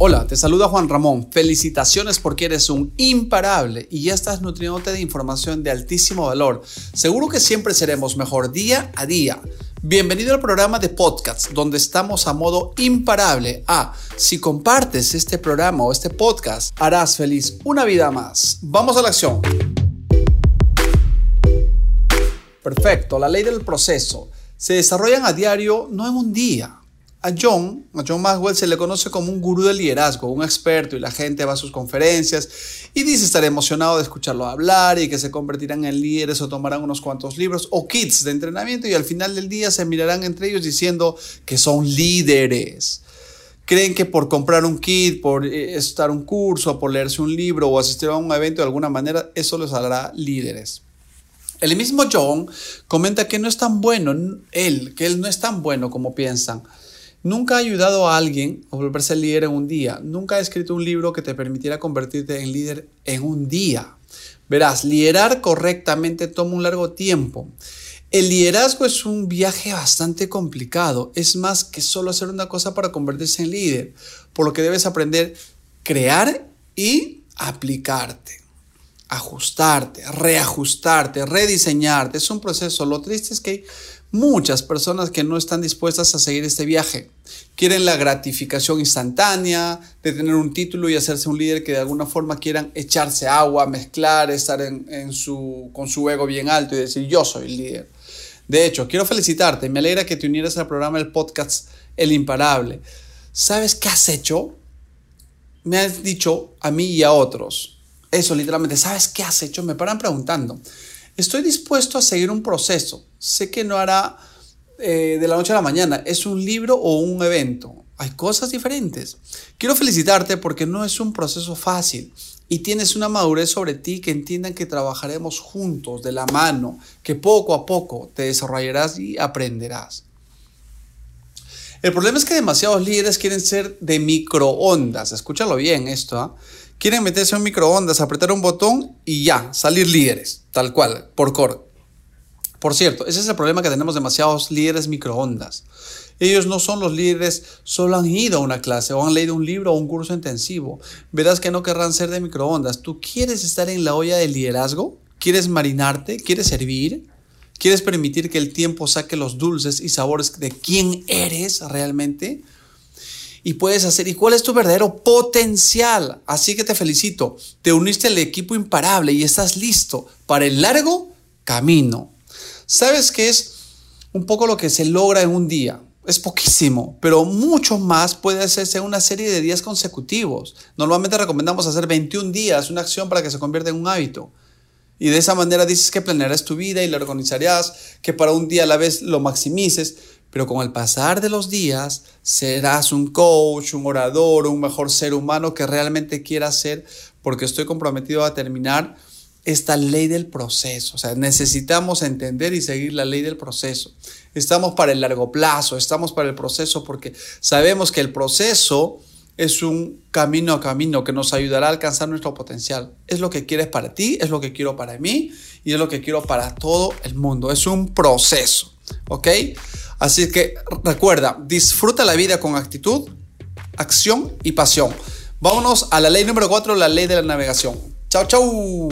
Hola, te saluda Juan Ramón. Felicitaciones porque eres un imparable y ya estás nutriéndote de información de altísimo valor. Seguro que siempre seremos mejor día a día. Bienvenido al programa de podcast donde estamos a modo imparable. Ah, si compartes este programa o este podcast, harás feliz una vida más. Vamos a la acción. Perfecto, la ley del proceso. Se desarrollan a diario, no en un día a John, a John Maxwell se le conoce como un gurú del liderazgo, un experto y la gente va a sus conferencias y dice estar emocionado de escucharlo hablar y que se convertirán en líderes o tomarán unos cuantos libros o kits de entrenamiento y al final del día se mirarán entre ellos diciendo que son líderes. Creen que por comprar un kit, por eh, estar un curso, por leerse un libro o asistir a un evento de alguna manera, eso les hará líderes. El mismo John comenta que no es tan bueno él, que él no es tan bueno como piensan. Nunca ha ayudado a alguien a volverse líder en un día. Nunca ha escrito un libro que te permitiera convertirte en líder en un día. Verás, liderar correctamente toma un largo tiempo. El liderazgo es un viaje bastante complicado. Es más que solo hacer una cosa para convertirse en líder. Por lo que debes aprender crear y aplicarte. Ajustarte, reajustarte, rediseñarte. Es un proceso. Lo triste es que muchas personas que no están dispuestas a seguir este viaje. Quieren la gratificación instantánea de tener un título y hacerse un líder que de alguna forma quieran echarse agua, mezclar, estar en, su, con su ego bien alto y decir yo soy el líder. De hecho, quiero felicitarte. Me alegra que te unieras al programa del podcast El Imparable. ¿Sabes qué has hecho? Me has dicho a mí y a otros. Eso literalmente, ¿sabes qué has hecho? Me paran preguntando. Estoy dispuesto a seguir un proceso. Sé que no hará eh, de la noche a la mañana. Es un libro o un evento. Hay cosas diferentes. Quiero felicitarte porque no es un proceso fácil y tienes una madurez sobre ti que entiendan que trabajaremos juntos, de la mano, que poco a poco te desarrollarás y aprenderás. El problema es que demasiados líderes quieren ser de microondas. Escúchalo bien esto. ¿ah? quieren meterse en microondas, apretar un botón y ya, salir líderes, tal cual, por cor. Por cierto, ese es el problema que tenemos demasiados líderes microondas. Ellos no son los líderes, solo han ido a una clase o han leído un libro o un curso intensivo. Verás que no querrán ser de microondas. ¿Tú quieres estar en la olla del liderazgo? ¿Quieres marinarte? ¿Quieres servir? ¿Quieres permitir que el tiempo saque los dulces y sabores de quién eres realmente? Y puedes hacer y cuál es tu verdadero potencial. Así que te felicito, te uniste al equipo imparable y estás listo para el largo camino. ¿Sabes qué es un poco lo que se logra en un día? Es poquísimo, pero mucho más puede hacerse en una serie de días consecutivos. Normalmente recomendamos hacer 21 días, una acción para que se convierta en un hábito. Y de esa manera dices que planearás tu vida y la organizarás, que para un día a la vez lo maximices, pero con el pasar de los días serás un coach, un orador, un mejor ser humano que realmente quiera ser, porque estoy comprometido a terminar esta ley del proceso. O sea, necesitamos entender y seguir la ley del proceso. Estamos para el largo plazo, estamos para el proceso porque sabemos que el proceso es un camino a camino que nos ayudará a alcanzar nuestro potencial. Es lo que quieres para ti, es lo que quiero para mí y es lo que quiero para todo el mundo. Es un proceso, ¿ok? Así que recuerda, disfruta la vida con actitud, acción y pasión. Vámonos a la ley número 4, la ley de la navegación. Chao, chao.